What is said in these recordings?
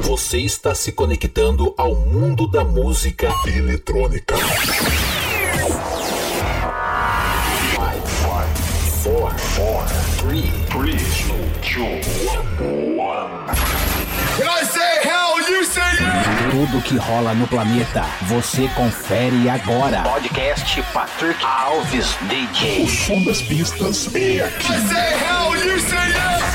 Você está se conectando ao mundo da música eletrônica. 5, 4, 4, 3, 3, 2, 1. I say hell, you say yeah! Tudo que rola no planeta, você confere agora. Podcast Patrick Alves DJ. O som das pistas é aqui. I say hell, you say yes!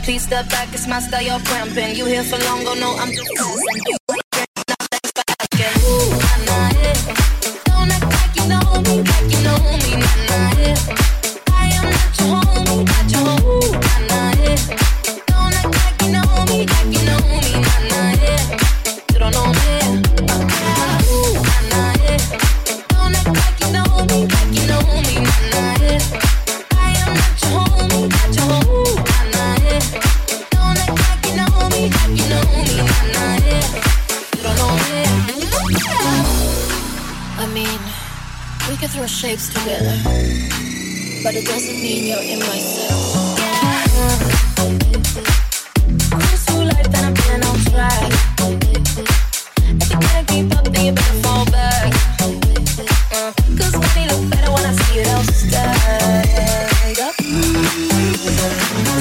Please step back, it's my style, you're cramping. You here for long, oh no, I'm just. but it doesn't mean you're in my cell. Too I've on track. If you can't keep up, then you better fall uh, look better when I see. Up.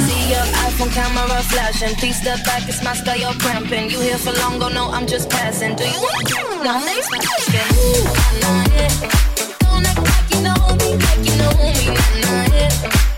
See your iPhone camera flashing. Please step back, it's my style, you're cramping. You here for long, go no, I'm just passing. Do you wanna? No, next. Ooh, I'm it. Don't act like you know me, like you say in my.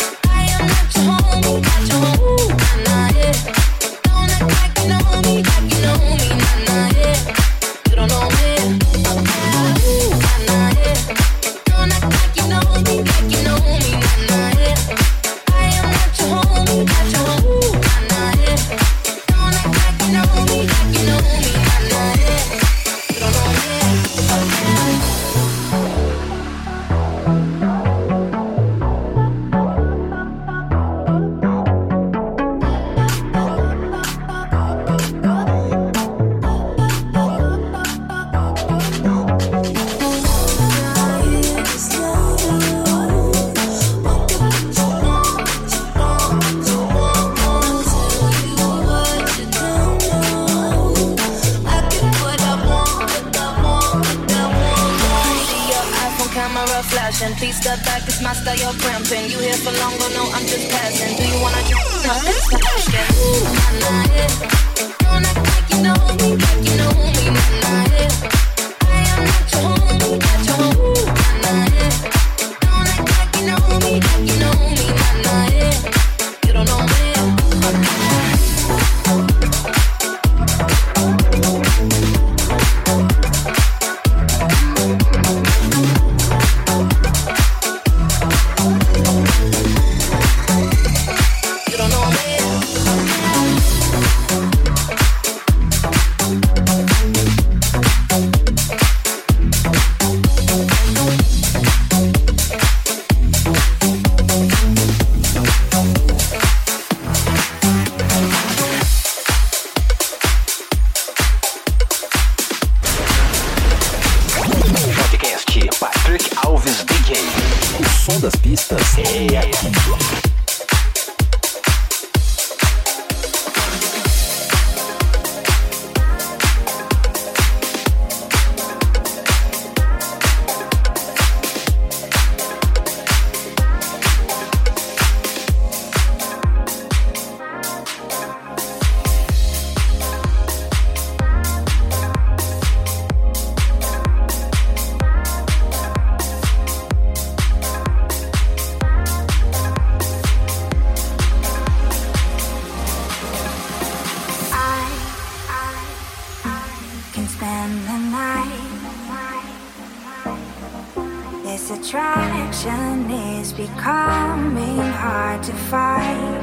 coming hard to fight.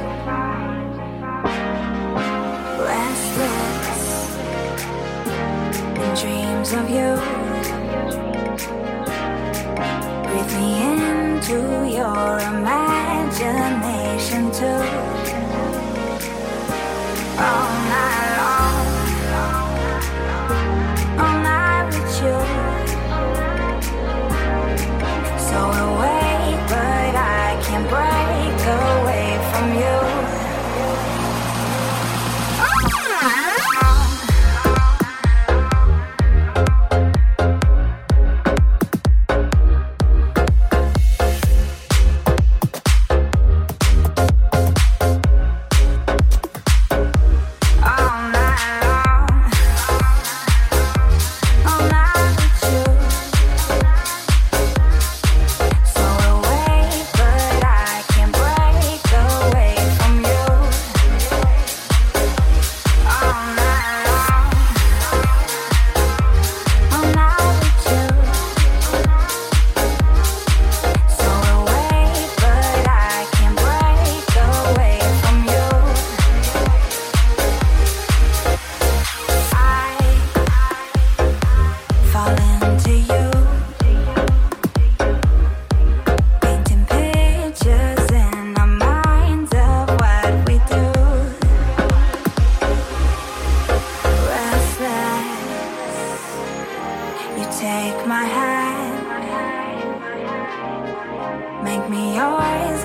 Restless in dreams of you. Breathe me into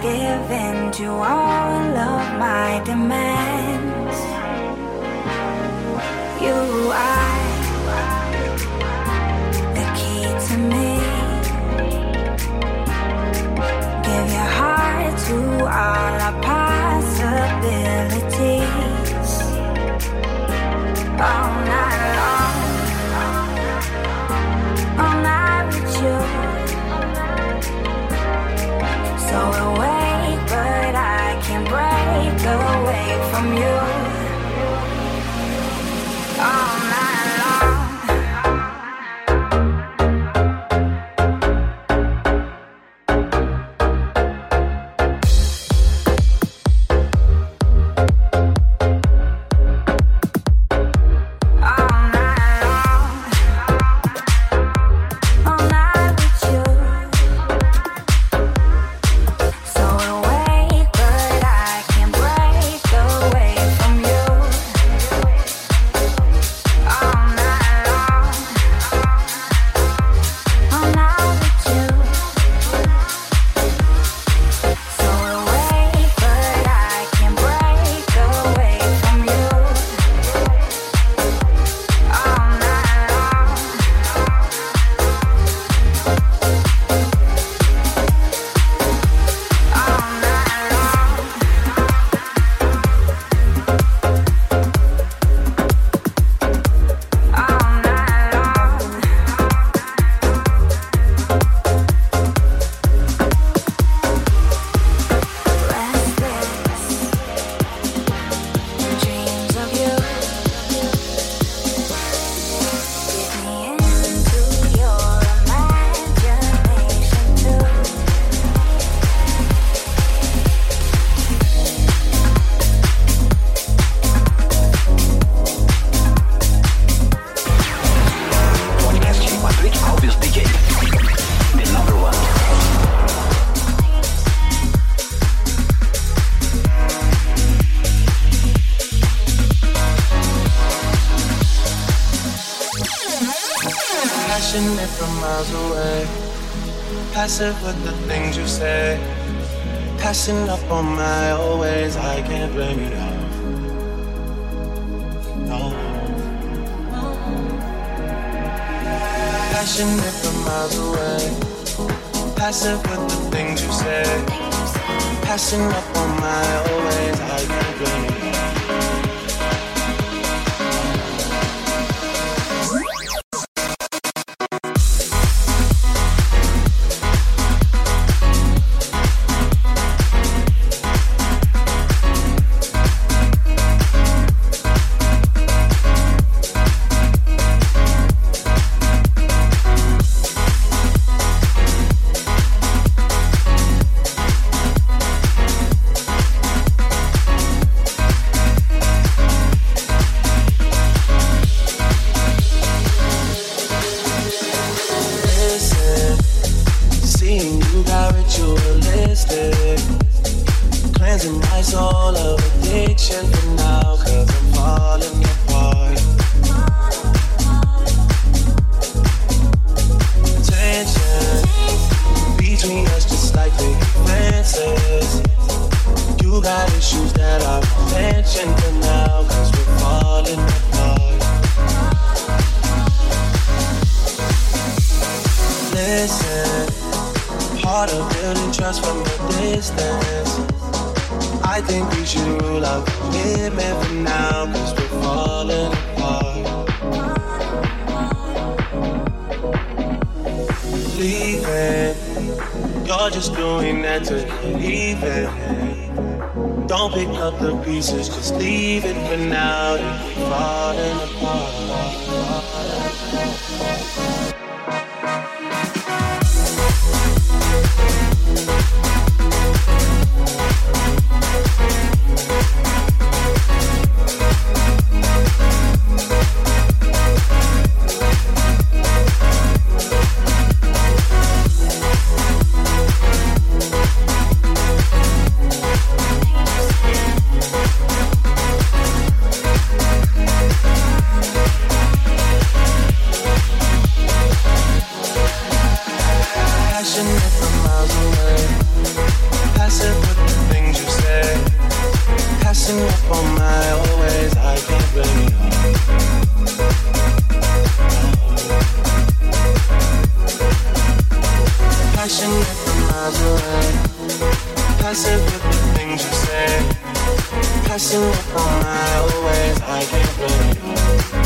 passionate from miles away. Passive with the things you say. Passing up on my always, I can't blame you now. No. Passionate from miles away. Passive with the things you say. Passing up on my always, I can't blame distance. I think we should rule out commitment for now, cause we're falling apart. Leaving, you're just doing that to leave it. Don't pick up the pieces, just leave it for now, we're falling apart. messing up on my ways. I can't you. Passionate from miles away. With the things you say. Passing up on my own ways. I can't blame you.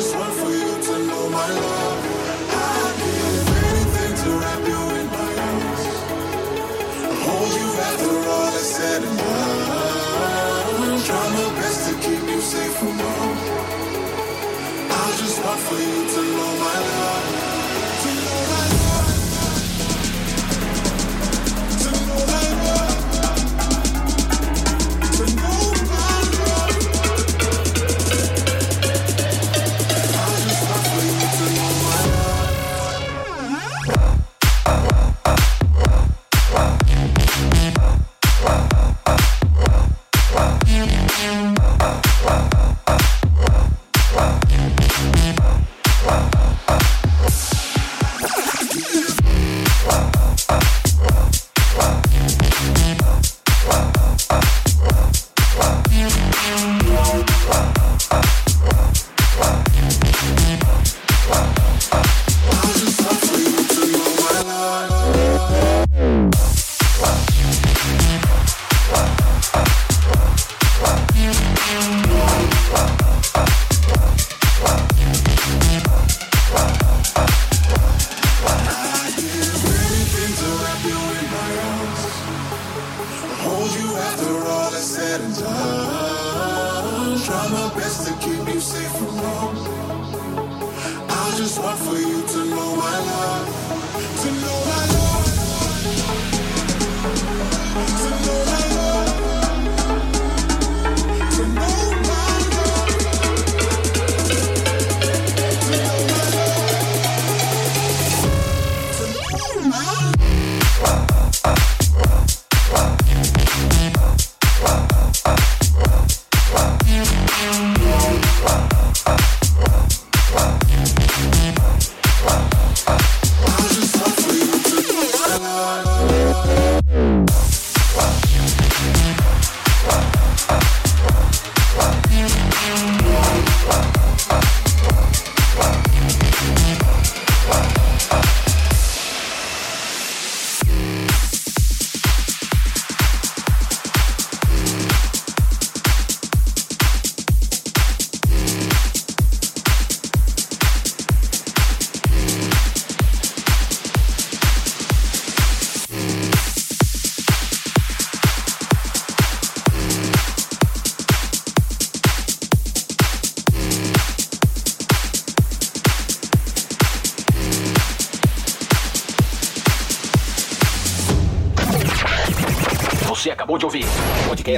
just want for you to know my love. I give anything to wrap you in my arms, hold you after all is said and done. Try my best to keep you safe from all. Wasn't something